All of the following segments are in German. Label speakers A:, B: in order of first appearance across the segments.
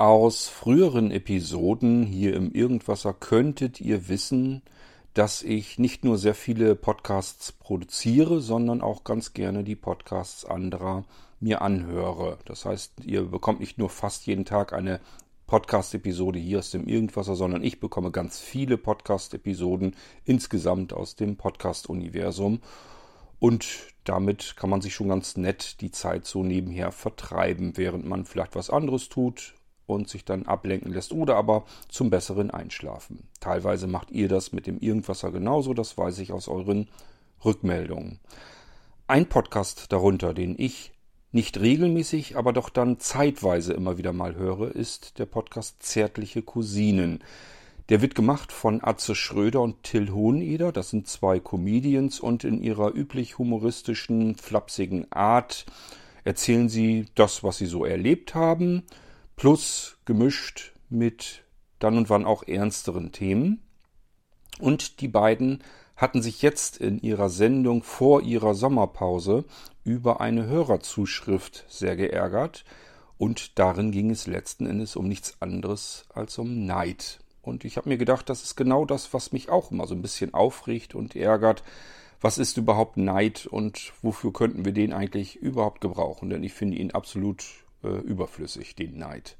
A: Aus früheren Episoden hier im Irgendwasser könntet ihr wissen, dass ich nicht nur sehr viele Podcasts produziere, sondern auch ganz gerne die Podcasts anderer mir anhöre. Das heißt, ihr bekommt nicht nur fast jeden Tag eine Podcast-Episode hier aus dem Irgendwasser, sondern ich bekomme ganz viele Podcast-Episoden insgesamt aus dem Podcast-Universum. Und damit kann man sich schon ganz nett die Zeit so nebenher vertreiben, während man vielleicht was anderes tut und sich dann ablenken lässt oder aber zum besseren Einschlafen. Teilweise macht ihr das mit dem Irgendwasser genauso, das weiß ich aus euren Rückmeldungen. Ein Podcast darunter, den ich nicht regelmäßig, aber doch dann zeitweise immer wieder mal höre, ist der Podcast Zärtliche Cousinen. Der wird gemacht von Atze Schröder und Till Hoheneder. Das sind zwei Comedians und in ihrer üblich humoristischen, flapsigen Art erzählen sie das, was sie so erlebt haben, plus gemischt mit dann und wann auch ernsteren Themen. Und die beiden hatten sich jetzt in ihrer Sendung vor ihrer Sommerpause über eine Hörerzuschrift sehr geärgert, und darin ging es letzten Endes um nichts anderes als um Neid. Und ich habe mir gedacht, das ist genau das, was mich auch immer so ein bisschen aufregt und ärgert. Was ist überhaupt Neid und wofür könnten wir den eigentlich überhaupt gebrauchen? Denn ich finde ihn absolut äh, überflüssig, den Neid.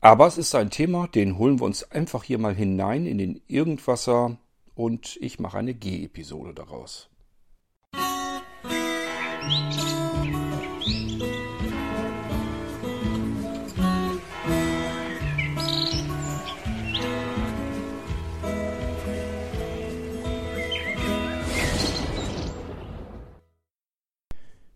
A: Aber es ist ein Thema, den holen wir uns einfach hier mal hinein in den Irgendwasser und ich mache eine G-Episode daraus.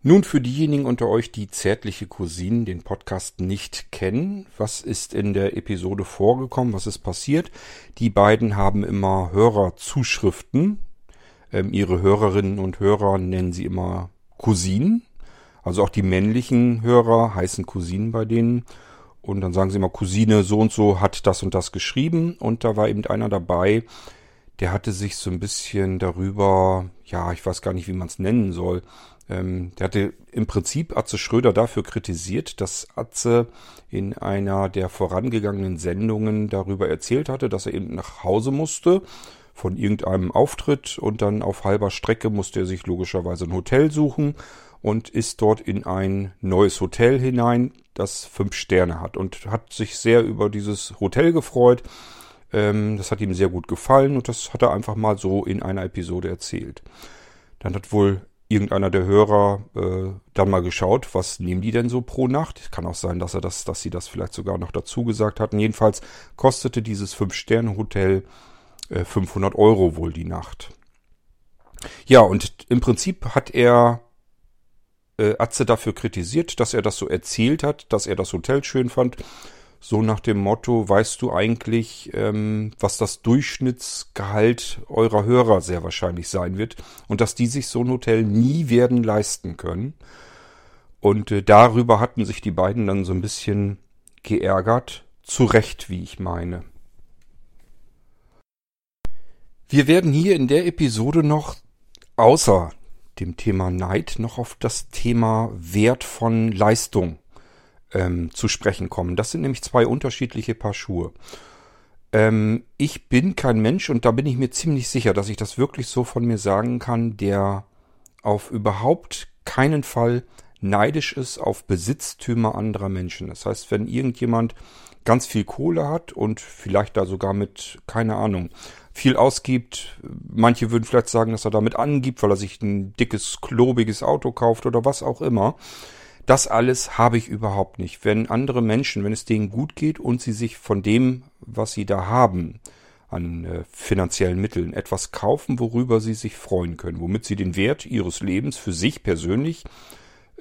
A: Nun für diejenigen unter euch, die zärtliche Cousinen den Podcast nicht kennen, was ist in der Episode vorgekommen, was ist passiert? Die beiden haben immer Hörerzuschriften. Ähm, ihre Hörerinnen und Hörer nennen sie immer Cousinen. Also auch die männlichen Hörer heißen Cousinen bei denen. Und dann sagen sie immer, Cousine so und so hat das und das geschrieben. Und da war eben einer dabei, der hatte sich so ein bisschen darüber, ja, ich weiß gar nicht, wie man es nennen soll, ähm, der hatte im Prinzip Atze Schröder dafür kritisiert, dass Atze in einer der vorangegangenen Sendungen darüber erzählt hatte, dass er eben nach Hause musste von irgendeinem Auftritt und dann auf halber Strecke musste er sich logischerweise ein Hotel suchen und ist dort in ein neues Hotel hinein, das fünf Sterne hat und hat sich sehr über dieses Hotel gefreut. Ähm, das hat ihm sehr gut gefallen und das hat er einfach mal so in einer Episode erzählt. Dann hat wohl irgendeiner der Hörer äh, dann mal geschaut, was nehmen die denn so pro Nacht? Kann auch sein, dass er das, dass sie das vielleicht sogar noch dazu gesagt hatten. Jedenfalls kostete dieses Fünf-Sterne-Hotel äh, 500 Euro wohl die Nacht. Ja, und im Prinzip hat er äh, Atze dafür kritisiert, dass er das so erzählt hat, dass er das Hotel schön fand so nach dem Motto, weißt du eigentlich, ähm, was das Durchschnittsgehalt eurer Hörer sehr wahrscheinlich sein wird und dass die sich so ein Hotel nie werden leisten können. Und äh, darüber hatten sich die beiden dann so ein bisschen geärgert, zu Recht, wie ich meine. Wir werden hier in der Episode noch außer dem Thema Neid noch auf das Thema Wert von Leistung ähm, zu sprechen kommen. Das sind nämlich zwei unterschiedliche Paar Schuhe. Ähm, ich bin kein Mensch und da bin ich mir ziemlich sicher, dass ich das wirklich so von mir sagen kann, der auf überhaupt keinen Fall neidisch ist auf Besitztümer anderer Menschen. Das heißt, wenn irgendjemand ganz viel Kohle hat und vielleicht da sogar mit, keine Ahnung, viel ausgibt. Manche würden vielleicht sagen, dass er damit angibt, weil er sich ein dickes, klobiges Auto kauft oder was auch immer. Das alles habe ich überhaupt nicht. Wenn andere Menschen, wenn es denen gut geht und sie sich von dem, was sie da haben, an äh, finanziellen Mitteln etwas kaufen, worüber sie sich freuen können, womit sie den Wert ihres Lebens für sich persönlich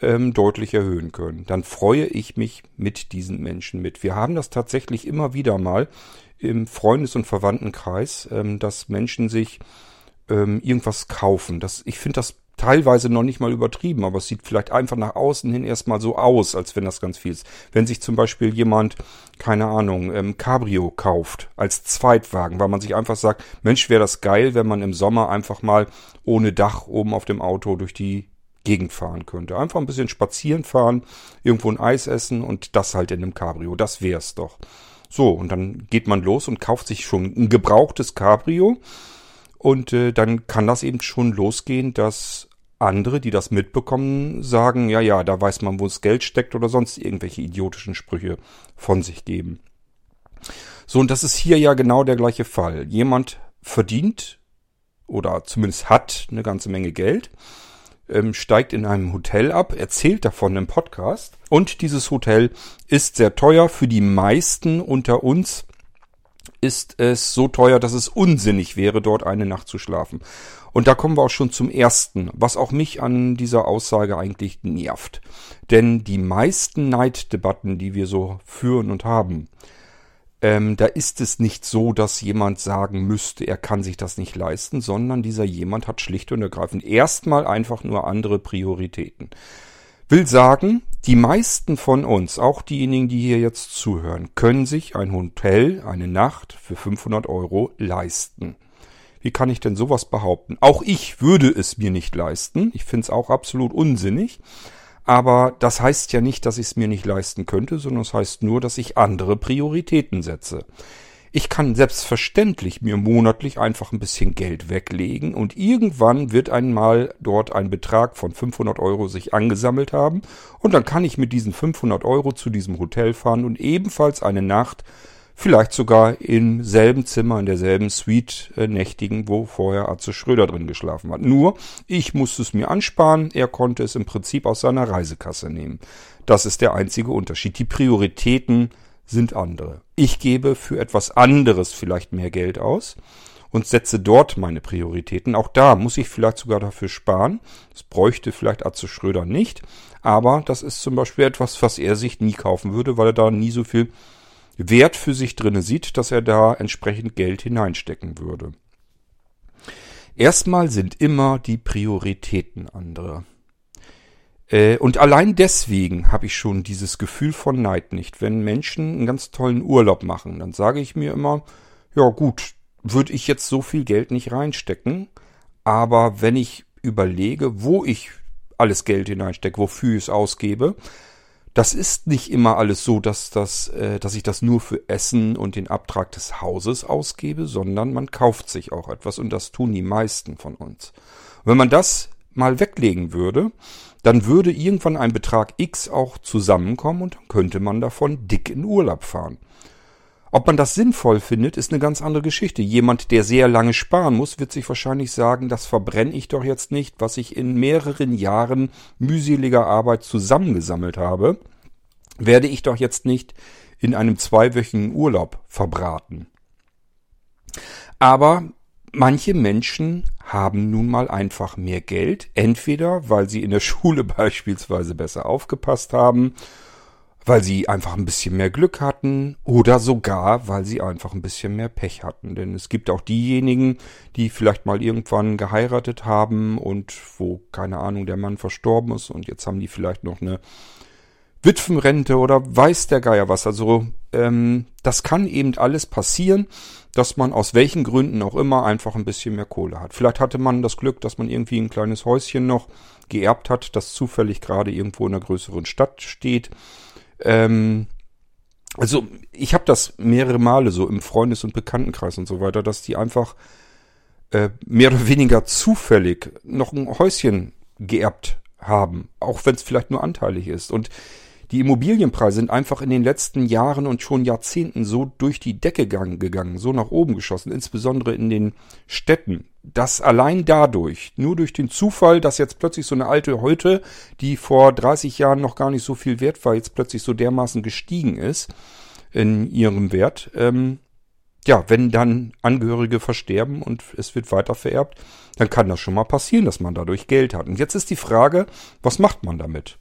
A: ähm, deutlich erhöhen können, dann freue ich mich mit diesen Menschen mit. Wir haben das tatsächlich immer wieder mal im Freundes- und Verwandtenkreis, ähm, dass Menschen sich ähm, irgendwas kaufen. Das, ich finde das teilweise noch nicht mal übertrieben, aber es sieht vielleicht einfach nach außen hin erstmal so aus, als wenn das ganz viel ist. Wenn sich zum Beispiel jemand, keine Ahnung, ähm, Cabrio kauft als Zweitwagen, weil man sich einfach sagt, Mensch, wäre das geil, wenn man im Sommer einfach mal ohne Dach oben auf dem Auto durch die Gegend fahren könnte. Einfach ein bisschen spazieren fahren, irgendwo ein Eis essen und das halt in einem Cabrio. Das wär's doch. So, und dann geht man los und kauft sich schon ein gebrauchtes Cabrio. Und äh, dann kann das eben schon losgehen, dass andere, die das mitbekommen, sagen, ja, ja, da weiß man, wo das Geld steckt oder sonst irgendwelche idiotischen Sprüche von sich geben. So, und das ist hier ja genau der gleiche Fall. Jemand verdient oder zumindest hat eine ganze Menge Geld, ähm, steigt in einem Hotel ab, erzählt davon im Podcast und dieses Hotel ist sehr teuer. Für die meisten unter uns ist es so teuer, dass es unsinnig wäre, dort eine Nacht zu schlafen. Und da kommen wir auch schon zum ersten, was auch mich an dieser Aussage eigentlich nervt. Denn die meisten Neiddebatten, die wir so führen und haben, ähm, da ist es nicht so, dass jemand sagen müsste, er kann sich das nicht leisten, sondern dieser jemand hat schlicht und ergreifend erstmal einfach nur andere Prioritäten. Will sagen, die meisten von uns, auch diejenigen, die hier jetzt zuhören, können sich ein Hotel, eine Nacht für 500 Euro leisten. Wie kann ich denn sowas behaupten? Auch ich würde es mir nicht leisten. Ich finde es auch absolut unsinnig. Aber das heißt ja nicht, dass ich es mir nicht leisten könnte, sondern es das heißt nur, dass ich andere Prioritäten setze. Ich kann selbstverständlich mir monatlich einfach ein bisschen Geld weglegen und irgendwann wird einmal dort ein Betrag von 500 Euro sich angesammelt haben und dann kann ich mit diesen 500 Euro zu diesem Hotel fahren und ebenfalls eine Nacht vielleicht sogar im selben Zimmer, in derselben Suite äh, nächtigen, wo vorher Atze Schröder drin geschlafen hat. Nur, ich musste es mir ansparen, er konnte es im Prinzip aus seiner Reisekasse nehmen. Das ist der einzige Unterschied. Die Prioritäten sind andere. Ich gebe für etwas anderes vielleicht mehr Geld aus und setze dort meine Prioritäten. Auch da muss ich vielleicht sogar dafür sparen. Das bräuchte vielleicht Atze Schröder nicht. Aber das ist zum Beispiel etwas, was er sich nie kaufen würde, weil er da nie so viel Wert für sich drinne sieht, dass er da entsprechend Geld hineinstecken würde. Erstmal sind immer die Prioritäten andere. Äh, und allein deswegen habe ich schon dieses Gefühl von Neid nicht. Wenn Menschen einen ganz tollen Urlaub machen, dann sage ich mir immer, ja gut, würde ich jetzt so viel Geld nicht reinstecken. Aber wenn ich überlege, wo ich alles Geld hineinstecke, wofür ich es ausgebe, das ist nicht immer alles so, dass, das, äh, dass ich das nur für Essen und den Abtrag des Hauses ausgebe, sondern man kauft sich auch etwas und das tun die meisten von uns. Und wenn man das mal weglegen würde, dann würde irgendwann ein Betrag X auch zusammenkommen und könnte man davon dick in Urlaub fahren. Ob man das sinnvoll findet, ist eine ganz andere Geschichte. Jemand, der sehr lange sparen muss, wird sich wahrscheinlich sagen, das verbrenne ich doch jetzt nicht, was ich in mehreren Jahren mühseliger Arbeit zusammengesammelt habe, werde ich doch jetzt nicht in einem zweiwöchigen Urlaub verbraten. Aber manche Menschen haben nun mal einfach mehr Geld, entweder weil sie in der Schule beispielsweise besser aufgepasst haben weil sie einfach ein bisschen mehr Glück hatten oder sogar, weil sie einfach ein bisschen mehr Pech hatten. Denn es gibt auch diejenigen, die vielleicht mal irgendwann geheiratet haben und wo, keine Ahnung, der Mann verstorben ist und jetzt haben die vielleicht noch eine Witwenrente oder weiß der Geier was. Also ähm, das kann eben alles passieren, dass man aus welchen Gründen auch immer einfach ein bisschen mehr Kohle hat. Vielleicht hatte man das Glück, dass man irgendwie ein kleines Häuschen noch geerbt hat, das zufällig gerade irgendwo in einer größeren Stadt steht ähm, also ich habe das mehrere Male so im Freundes- und Bekanntenkreis und so weiter, dass die einfach äh, mehr oder weniger zufällig noch ein Häuschen geerbt haben, auch wenn es vielleicht nur anteilig ist. Und die Immobilienpreise sind einfach in den letzten Jahren und schon Jahrzehnten so durch die Decke gegangen, so nach oben geschossen, insbesondere in den Städten, dass allein dadurch, nur durch den Zufall, dass jetzt plötzlich so eine alte Heute, die vor 30 Jahren noch gar nicht so viel wert war, jetzt plötzlich so dermaßen gestiegen ist in ihrem Wert, ähm, ja, wenn dann Angehörige versterben und es wird weiter vererbt, dann kann das schon mal passieren, dass man dadurch Geld hat. Und jetzt ist die Frage, was macht man damit?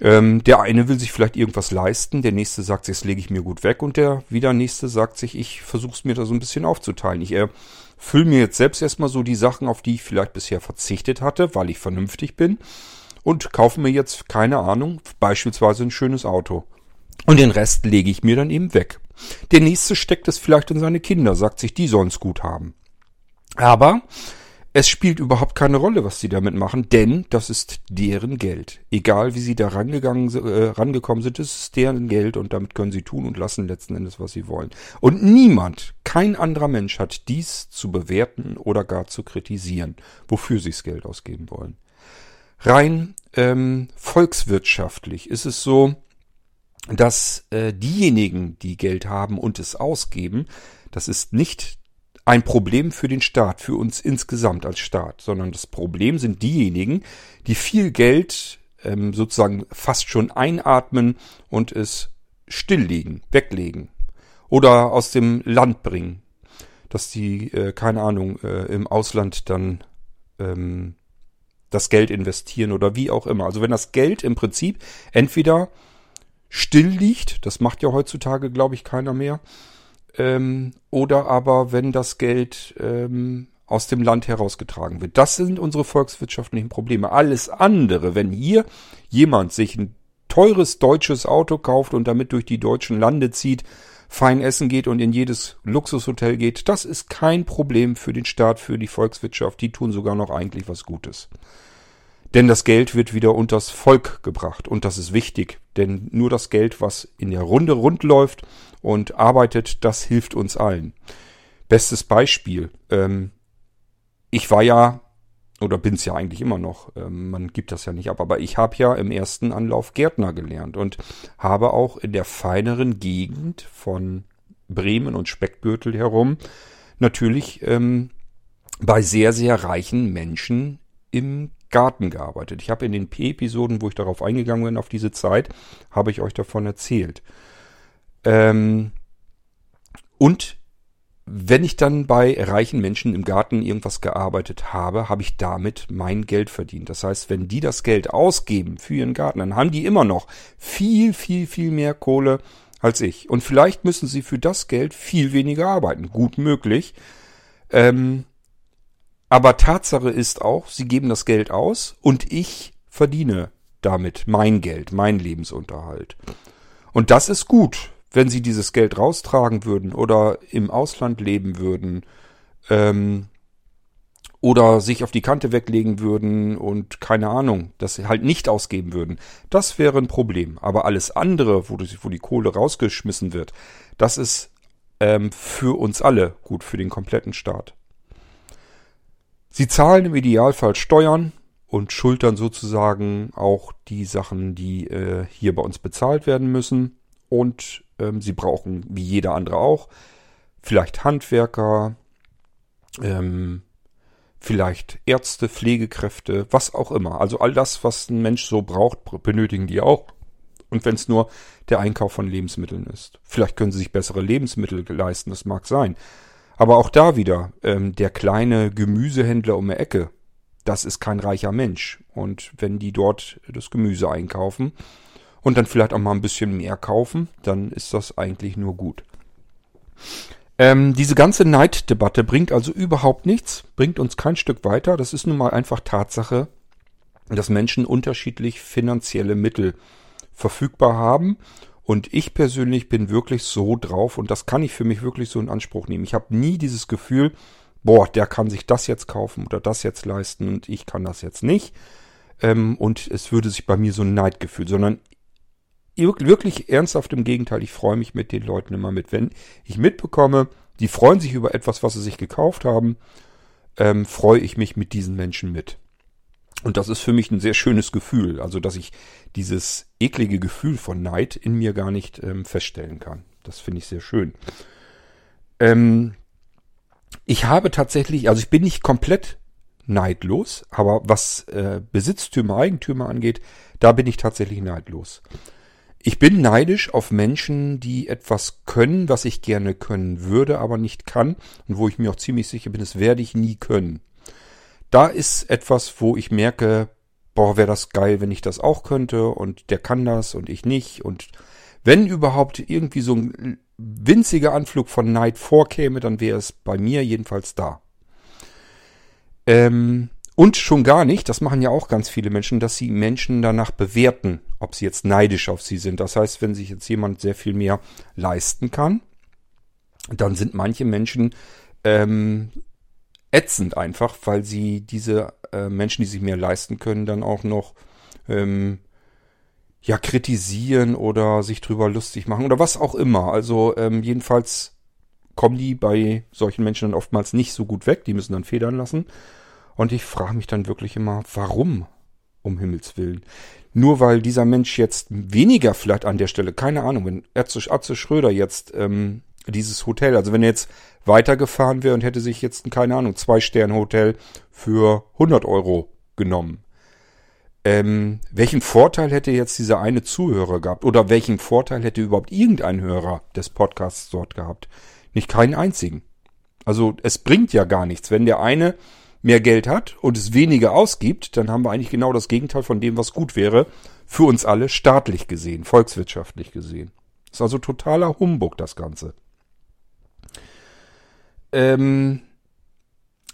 A: Ähm, der eine will sich vielleicht irgendwas leisten, der nächste sagt sich, das lege ich mir gut weg und der wieder nächste sagt sich, ich versuche es mir da so ein bisschen aufzuteilen. Ich erfülle mir jetzt selbst erstmal so die Sachen, auf die ich vielleicht bisher verzichtet hatte, weil ich vernünftig bin und kaufe mir jetzt, keine Ahnung, beispielsweise ein schönes Auto. Und den Rest lege ich mir dann eben weg. Der nächste steckt es vielleicht in seine Kinder, sagt sich, die sollen es gut haben. Aber Es spielt überhaupt keine Rolle, was sie damit machen, denn das ist deren Geld. Egal wie sie da rangegangen, äh, rangekommen sind, es ist deren Geld und damit können sie tun und lassen letzten Endes, was sie wollen. Und niemand, kein anderer Mensch hat dies zu bewerten oder gar zu kritisieren, wofür sie das Geld ausgeben wollen. Rein ähm, volkswirtschaftlich ist es so, dass äh, diejenigen, die Geld haben und es ausgeben, das ist nicht ein Problem für den Staat, für uns insgesamt als Staat, sondern das Problem sind diejenigen, die viel Geld ähm, sozusagen fast schon einatmen und es stilllegen, weglegen oder aus dem Land bringen, dass die, äh, keine Ahnung, äh, im Ausland dann ähm, das Geld investieren oder wie auch immer. Also wenn das Geld im Prinzip entweder still liegt, das macht ja heutzutage, glaube ich, keiner mehr, ähm, oder aber wenn das Geld ähm, aus dem Land herausgetragen wird. Das sind unsere volkswirtschaftlichen Probleme. Alles andere, wenn hier jemand sich ein teures deutsches Auto kauft und damit durch die deutschen Lande zieht, fein essen geht und in jedes Luxushotel geht, das ist kein Problem für den Staat, für die Volkswirtschaft. Die tun sogar noch eigentlich was Gutes. Denn das Geld wird wieder unters Volk gebracht und das ist wichtig, denn nur das Geld, was in der Runde rund läuft und arbeitet, das hilft uns allen. Bestes Beispiel. Ähm, ich war ja, oder bin's ja eigentlich immer noch, ähm, man gibt das ja nicht ab, aber ich habe ja im ersten Anlauf Gärtner gelernt und habe auch in der feineren Gegend von Bremen und Speckgürtel herum natürlich ähm, bei sehr, sehr reichen Menschen im Garten gearbeitet. Ich habe in den P-Episoden, wo ich darauf eingegangen bin, auf diese Zeit, habe ich euch davon erzählt. Ähm, und wenn ich dann bei reichen Menschen im Garten irgendwas gearbeitet habe, habe ich damit mein Geld verdient. Das heißt, wenn die das Geld ausgeben für ihren Garten, dann haben die immer noch viel, viel, viel mehr Kohle als ich. Und vielleicht müssen sie für das Geld viel weniger arbeiten. Gut möglich. Ähm, aber Tatsache ist auch, sie geben das Geld aus und ich verdiene damit mein Geld, mein Lebensunterhalt. Und das ist gut, wenn sie dieses Geld raustragen würden oder im Ausland leben würden ähm, oder sich auf die Kante weglegen würden und keine Ahnung, das sie halt nicht ausgeben würden. Das wäre ein Problem. Aber alles andere, wo, die, wo die Kohle rausgeschmissen wird, das ist ähm, für uns alle gut, für den kompletten Staat. Sie zahlen im Idealfall Steuern und schultern sozusagen auch die Sachen, die äh, hier bei uns bezahlt werden müssen. Und ähm, sie brauchen, wie jeder andere auch, vielleicht Handwerker, ähm, vielleicht Ärzte, Pflegekräfte, was auch immer. Also all das, was ein Mensch so braucht, benötigen die auch. Und wenn es nur der Einkauf von Lebensmitteln ist. Vielleicht können sie sich bessere Lebensmittel leisten, das mag sein. Aber auch da wieder, ähm, der kleine Gemüsehändler um die Ecke, das ist kein reicher Mensch. Und wenn die dort das Gemüse einkaufen und dann vielleicht auch mal ein bisschen mehr kaufen, dann ist das eigentlich nur gut. Ähm, diese ganze Neiddebatte bringt also überhaupt nichts, bringt uns kein Stück weiter. Das ist nun mal einfach Tatsache, dass Menschen unterschiedlich finanzielle Mittel verfügbar haben und ich persönlich bin wirklich so drauf und das kann ich für mich wirklich so in Anspruch nehmen. Ich habe nie dieses Gefühl, boah, der kann sich das jetzt kaufen oder das jetzt leisten und ich kann das jetzt nicht. Ähm, und es würde sich bei mir so ein Neidgefühl, sondern wirklich ernsthaft im Gegenteil, ich freue mich mit den Leuten immer mit. Wenn ich mitbekomme, die freuen sich über etwas, was sie sich gekauft haben, ähm, freue ich mich mit diesen Menschen mit. Und das ist für mich ein sehr schönes Gefühl, also dass ich dieses eklige Gefühl von Neid in mir gar nicht ähm, feststellen kann. Das finde ich sehr schön. Ähm, ich habe tatsächlich, also ich bin nicht komplett neidlos, aber was äh, Besitztümer, Eigentümer angeht, da bin ich tatsächlich neidlos. Ich bin neidisch auf Menschen, die etwas können, was ich gerne können würde, aber nicht kann und wo ich mir auch ziemlich sicher bin, das werde ich nie können da ist etwas, wo ich merke, boah, wäre das geil, wenn ich das auch könnte und der kann das und ich nicht und wenn überhaupt irgendwie so ein winziger Anflug von Neid vorkäme, dann wäre es bei mir jedenfalls da. Ähm, und schon gar nicht, das machen ja auch ganz viele Menschen, dass sie Menschen danach bewerten, ob sie jetzt neidisch auf sie sind. Das heißt, wenn sich jetzt jemand sehr viel mehr leisten kann, dann sind manche Menschen ähm, ätzend einfach, weil sie diese äh, Menschen, die sich mehr leisten können, dann auch noch ähm, ja kritisieren oder sich drüber lustig machen oder was auch immer. Also ähm, jedenfalls kommen die bei solchen Menschen dann oftmals nicht so gut weg. Die müssen dann federn lassen. Und ich frage mich dann wirklich immer, warum? Um Himmels Willen. Nur weil dieser Mensch jetzt weniger vielleicht an der Stelle, keine Ahnung, wenn Atze, Schröder jetzt ähm, dieses Hotel, also wenn er jetzt weitergefahren wäre und hätte sich jetzt, keine Ahnung, Zwei-Sterne-Hotel für 100 Euro genommen. Ähm, welchen Vorteil hätte jetzt dieser eine Zuhörer gehabt? Oder welchen Vorteil hätte überhaupt irgendein Hörer des Podcasts dort gehabt? Nicht keinen einzigen. Also es bringt ja gar nichts. Wenn der eine mehr Geld hat und es weniger ausgibt, dann haben wir eigentlich genau das Gegenteil von dem, was gut wäre. Für uns alle staatlich gesehen, volkswirtschaftlich gesehen. Ist also totaler Humbug, das Ganze. Ähm,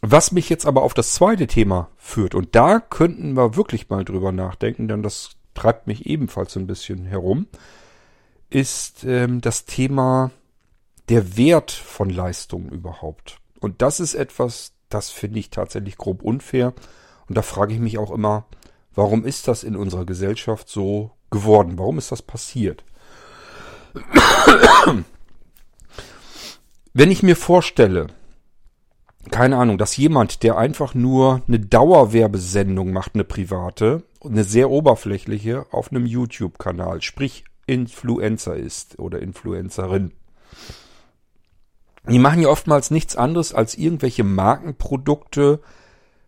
A: was mich jetzt aber auf das zweite Thema führt, und da könnten wir wirklich mal drüber nachdenken, denn das treibt mich ebenfalls so ein bisschen herum, ist ähm, das Thema der Wert von Leistungen überhaupt. Und das ist etwas, das finde ich tatsächlich grob unfair. Und da frage ich mich auch immer, warum ist das in unserer Gesellschaft so geworden? Warum ist das passiert? Wenn ich mir vorstelle, keine Ahnung, dass jemand, der einfach nur eine Dauerwerbesendung macht, eine private, eine sehr oberflächliche, auf einem YouTube-Kanal, sprich Influencer ist oder Influencerin. Die machen ja oftmals nichts anderes als irgendwelche Markenprodukte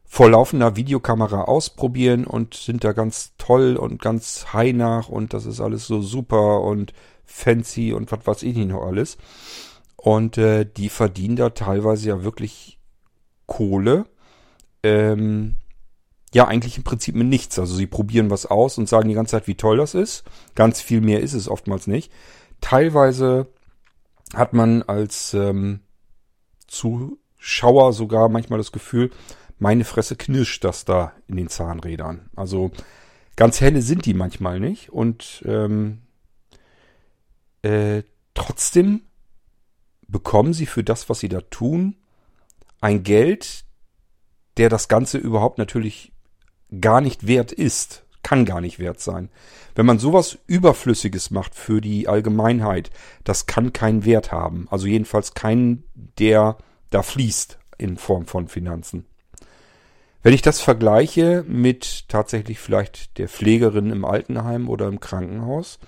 A: vor laufender Videokamera ausprobieren und sind da ganz toll und ganz high nach und das ist alles so super und fancy und was weiß ich nicht noch alles. Und äh, die verdienen da teilweise ja wirklich Kohle. Ähm, ja, eigentlich im Prinzip mit nichts. Also sie probieren was aus und sagen die ganze Zeit, wie toll das ist. Ganz viel mehr ist es oftmals nicht. Teilweise hat man als ähm, Zuschauer sogar manchmal das Gefühl, meine Fresse knirscht das da in den Zahnrädern. Also ganz helle sind die manchmal nicht. Und ähm, äh, trotzdem bekommen sie für das, was sie da tun, ein Geld, der das Ganze überhaupt natürlich gar nicht wert ist. Kann gar nicht wert sein. Wenn man sowas Überflüssiges macht für die Allgemeinheit, das kann keinen Wert haben. Also jedenfalls keinen, der da fließt in Form von Finanzen. Wenn ich das vergleiche mit tatsächlich vielleicht der Pflegerin im Altenheim oder im Krankenhaus,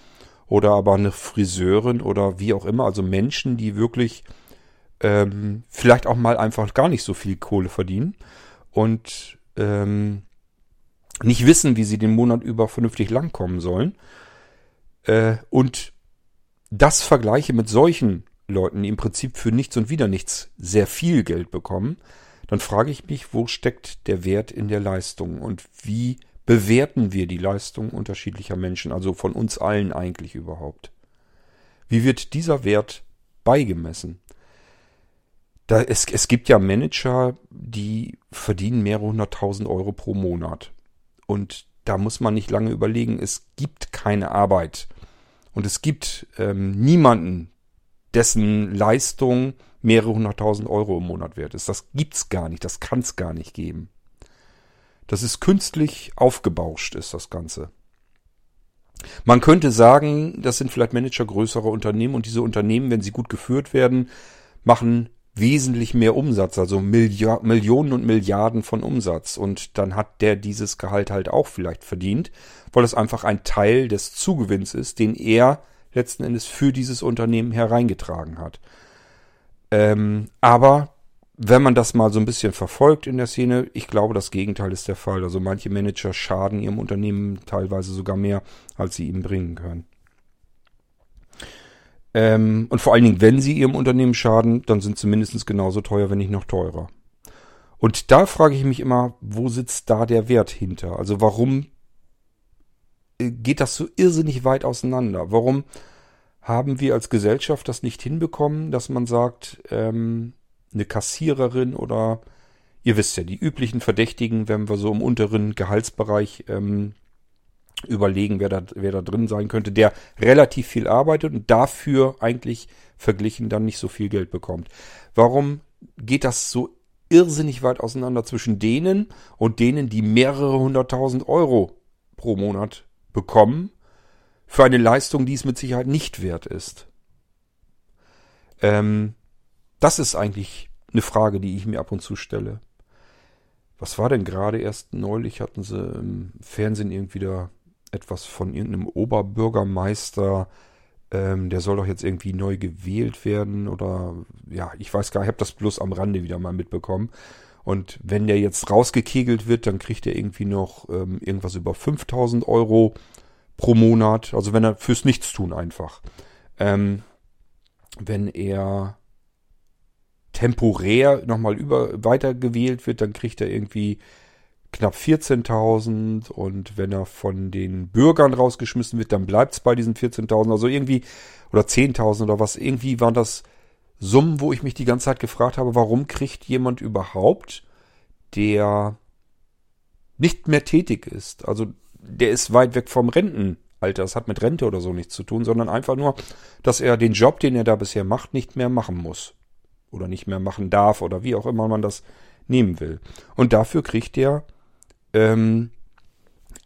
A: oder aber eine Friseurin oder wie auch immer. Also Menschen, die wirklich ähm, vielleicht auch mal einfach gar nicht so viel Kohle verdienen und ähm, nicht wissen, wie sie den Monat über vernünftig langkommen sollen. Äh, und das vergleiche mit solchen Leuten, die im Prinzip für nichts und wieder nichts sehr viel Geld bekommen, dann frage ich mich, wo steckt der Wert in der Leistung und wie bewerten wir die Leistung unterschiedlicher Menschen, also von uns allen eigentlich überhaupt? Wie wird dieser Wert beigemessen? Da, es, es gibt ja Manager, die verdienen mehrere hunderttausend Euro pro Monat. Und da muss man nicht lange überlegen, es gibt keine Arbeit. Und es gibt ähm, niemanden, dessen Leistung mehrere hunderttausend Euro im Monat wert ist. Das gibt's gar nicht, das kann's gar nicht geben. Das ist künstlich aufgebauscht, ist das Ganze. Man könnte sagen, das sind vielleicht Manager größerer Unternehmen und diese Unternehmen, wenn sie gut geführt werden, machen wesentlich mehr Umsatz, also Milliard, Millionen und Milliarden von Umsatz. Und dann hat der dieses Gehalt halt auch vielleicht verdient, weil es einfach ein Teil des Zugewinns ist, den er letzten Endes für dieses Unternehmen hereingetragen hat. Ähm, aber wenn man das mal so ein bisschen verfolgt in der Szene, ich glaube, das Gegenteil ist der Fall. Also manche Manager schaden ihrem Unternehmen teilweise sogar mehr, als sie ihm bringen können. Ähm, und vor allen Dingen, wenn sie ihrem Unternehmen schaden, dann sind sie mindestens genauso teuer, wenn nicht noch teurer. Und da frage ich mich immer, wo sitzt da der Wert hinter? Also warum äh, geht das so irrsinnig weit auseinander? Warum haben wir als Gesellschaft das nicht hinbekommen, dass man sagt, ähm, eine Kassiererin oder ihr wisst ja, die üblichen Verdächtigen, wenn wir so im unteren Gehaltsbereich ähm, überlegen, wer da, wer da drin sein könnte, der relativ viel arbeitet und dafür eigentlich verglichen dann nicht so viel Geld bekommt. Warum geht das so irrsinnig weit auseinander zwischen denen und denen, die mehrere hunderttausend Euro pro Monat bekommen für eine Leistung, die es mit Sicherheit nicht wert ist. Ähm, das ist eigentlich eine Frage, die ich mir ab und zu stelle. Was war denn gerade erst neulich? Hatten sie im Fernsehen irgendwie da etwas von irgendeinem Oberbürgermeister, ähm, der soll doch jetzt irgendwie neu gewählt werden oder ja, ich weiß gar ich habe das bloß am Rande wieder mal mitbekommen. Und wenn der jetzt rausgekegelt wird, dann kriegt er irgendwie noch ähm, irgendwas über 5000 Euro pro Monat. Also wenn er fürs Nichtstun einfach. Ähm, wenn er temporär nochmal über weitergewählt wird, dann kriegt er irgendwie knapp 14.000 und wenn er von den Bürgern rausgeschmissen wird, dann bleibt es bei diesen 14.000, also irgendwie, oder 10.000 oder was, irgendwie waren das Summen, wo ich mich die ganze Zeit gefragt habe, warum kriegt jemand überhaupt, der nicht mehr tätig ist, also der ist weit weg vom Rentenalter, das hat mit Rente oder so nichts zu tun, sondern einfach nur, dass er den Job, den er da bisher macht, nicht mehr machen muss oder nicht mehr machen darf oder wie auch immer man das nehmen will. Und dafür kriegt er ähm,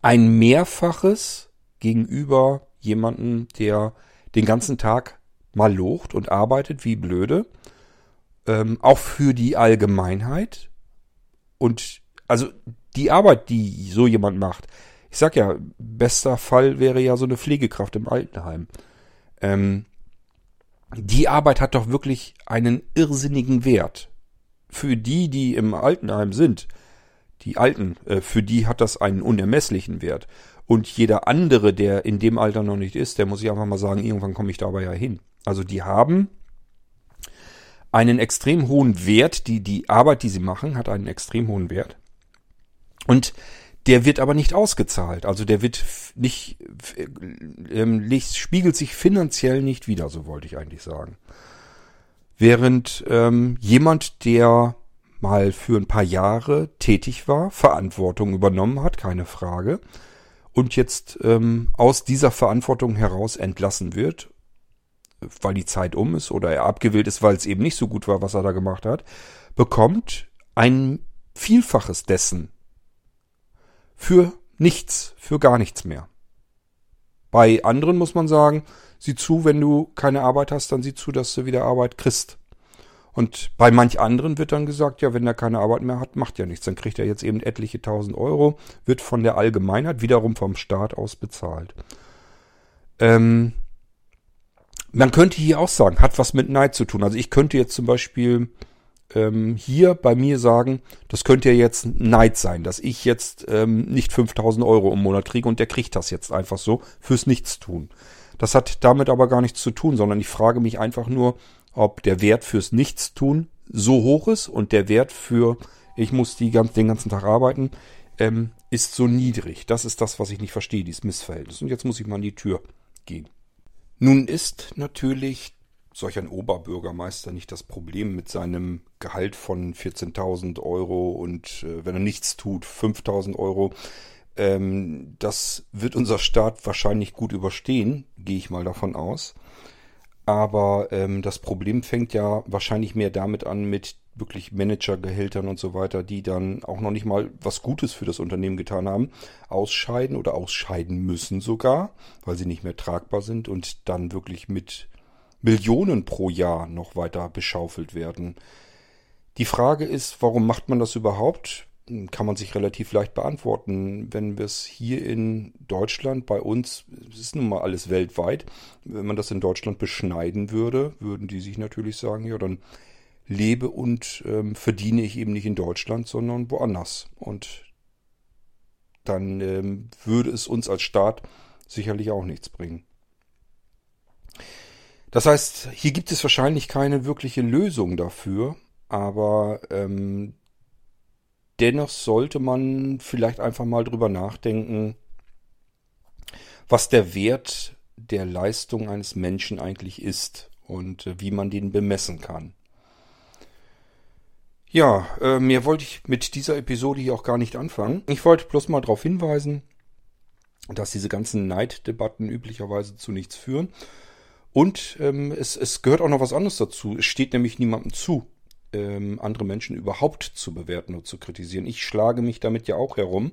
A: ein Mehrfaches gegenüber jemanden, der den ganzen Tag mal locht und arbeitet wie blöde. Ähm, auch für die Allgemeinheit. Und also die Arbeit, die so jemand macht, ich sag ja, bester Fall wäre ja so eine Pflegekraft im Altenheim. Ähm, die Arbeit hat doch wirklich einen irrsinnigen Wert. Für die, die im Altenheim sind, die Alten, äh, für die hat das einen unermesslichen Wert. Und jeder andere, der in dem Alter noch nicht ist, der muss sich einfach mal sagen, irgendwann komme ich dabei ja hin. Also die haben einen extrem hohen Wert, die, die Arbeit, die sie machen, hat einen extrem hohen Wert. Und der wird aber nicht ausgezahlt. Also der wird nicht, äh, spiegelt sich finanziell nicht wieder, so wollte ich eigentlich sagen. Während ähm, jemand, der mal für ein paar Jahre tätig war, Verantwortung übernommen hat, keine Frage, und jetzt ähm, aus dieser Verantwortung heraus entlassen wird, weil die Zeit um ist oder er abgewählt ist, weil es eben nicht so gut war, was er da gemacht hat, bekommt ein Vielfaches dessen für nichts, für gar nichts mehr. Bei anderen muss man sagen, sieh zu, wenn du keine Arbeit hast, dann sieh zu, dass du wieder Arbeit kriegst. Und bei manch anderen wird dann gesagt, ja, wenn er keine Arbeit mehr hat, macht ja nichts. Dann kriegt er jetzt eben etliche tausend Euro, wird von der Allgemeinheit wiederum vom Staat aus bezahlt. Ähm, man könnte hier auch sagen, hat was mit Neid zu tun. Also ich könnte jetzt zum Beispiel ähm, hier bei mir sagen, das könnte ja jetzt Neid sein, dass ich jetzt ähm, nicht 5000 Euro im Monat kriege und der kriegt das jetzt einfach so fürs Nichtstun. Das hat damit aber gar nichts zu tun, sondern ich frage mich einfach nur, ob der Wert fürs Nichtstun so hoch ist und der Wert für ich muss die ganz, den ganzen Tag arbeiten, ähm, ist so niedrig. Das ist das, was ich nicht verstehe, dieses Missverhältnis. Und jetzt muss ich mal an die Tür gehen. Nun ist natürlich solch ein Oberbürgermeister nicht das Problem mit seinem Gehalt von 14.000 Euro und äh, wenn er nichts tut, 5.000 Euro. Ähm, das wird unser Staat wahrscheinlich gut überstehen, gehe ich mal davon aus. Aber ähm, das Problem fängt ja wahrscheinlich mehr damit an mit wirklich Managergehältern und so weiter, die dann auch noch nicht mal was Gutes für das Unternehmen getan haben, ausscheiden oder ausscheiden müssen sogar, weil sie nicht mehr tragbar sind und dann wirklich mit Millionen pro Jahr noch weiter beschaufelt werden. Die Frage ist, warum macht man das überhaupt? kann man sich relativ leicht beantworten. Wenn wir es hier in Deutschland, bei uns, es ist nun mal alles weltweit, wenn man das in Deutschland beschneiden würde, würden die sich natürlich sagen, ja, dann lebe und ähm, verdiene ich eben nicht in Deutschland, sondern woanders. Und dann ähm, würde es uns als Staat sicherlich auch nichts bringen. Das heißt, hier gibt es wahrscheinlich keine wirkliche Lösung dafür, aber ähm, dennoch sollte man vielleicht einfach mal drüber nachdenken, was der Wert der Leistung eines Menschen eigentlich ist und äh, wie man den bemessen kann. Ja, äh, mehr wollte ich mit dieser Episode hier auch gar nicht anfangen. Ich wollte bloß mal darauf hinweisen, dass diese ganzen Neiddebatten üblicherweise zu nichts führen. Und ähm, es, es gehört auch noch was anderes dazu. Es steht nämlich niemandem zu, ähm, andere Menschen überhaupt zu bewerten oder zu kritisieren. Ich schlage mich damit ja auch herum.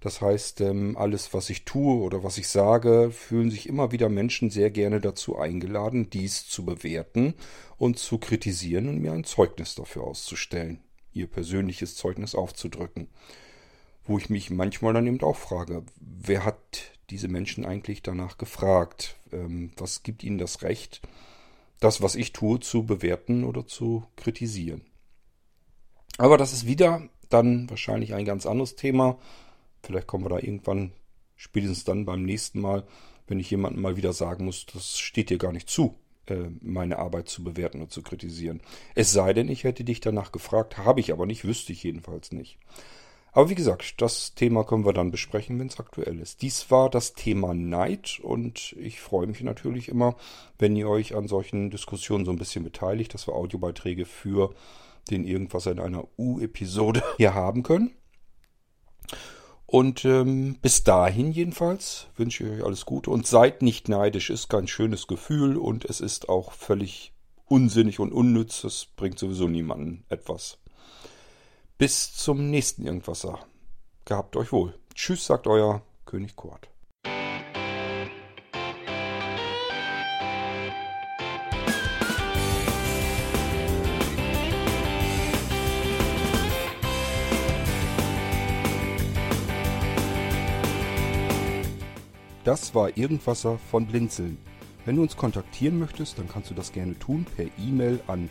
A: Das heißt, ähm, alles, was ich tue oder was ich sage, fühlen sich immer wieder Menschen sehr gerne dazu eingeladen, dies zu bewerten und zu kritisieren und mir ein Zeugnis dafür auszustellen, ihr persönliches Zeugnis aufzudrücken. Wo ich mich manchmal dann eben auch frage, wer hat diese Menschen eigentlich danach gefragt? Ähm, was gibt ihnen das Recht, das, was ich tue, zu bewerten oder zu kritisieren? Aber das ist wieder dann wahrscheinlich ein ganz anderes Thema. Vielleicht kommen wir da irgendwann, spätestens dann beim nächsten Mal, wenn ich jemandem mal wieder sagen muss, das steht dir gar nicht zu, äh, meine Arbeit zu bewerten und zu kritisieren. Es sei denn, ich hätte dich danach gefragt, habe ich aber nicht, wüsste ich jedenfalls nicht. Aber wie gesagt, das Thema können wir dann besprechen, wenn es aktuell ist. Dies war das Thema Neid und ich freue mich natürlich immer, wenn ihr euch an solchen Diskussionen so ein bisschen beteiligt, dass wir Audiobeiträge für den Irgendwas in einer U-Episode hier haben können. Und ähm, bis dahin jedenfalls wünsche ich euch alles Gute und seid nicht neidisch. Ist kein schönes Gefühl und es ist auch völlig unsinnig und unnütz. Es bringt sowieso niemanden etwas. Bis zum nächsten Irgendwasser. Gehabt euch wohl. Tschüss, sagt euer König Kurt. Das war Irgendwasser von Blinzeln. Wenn du uns kontaktieren möchtest, dann kannst du das gerne tun per E-Mail an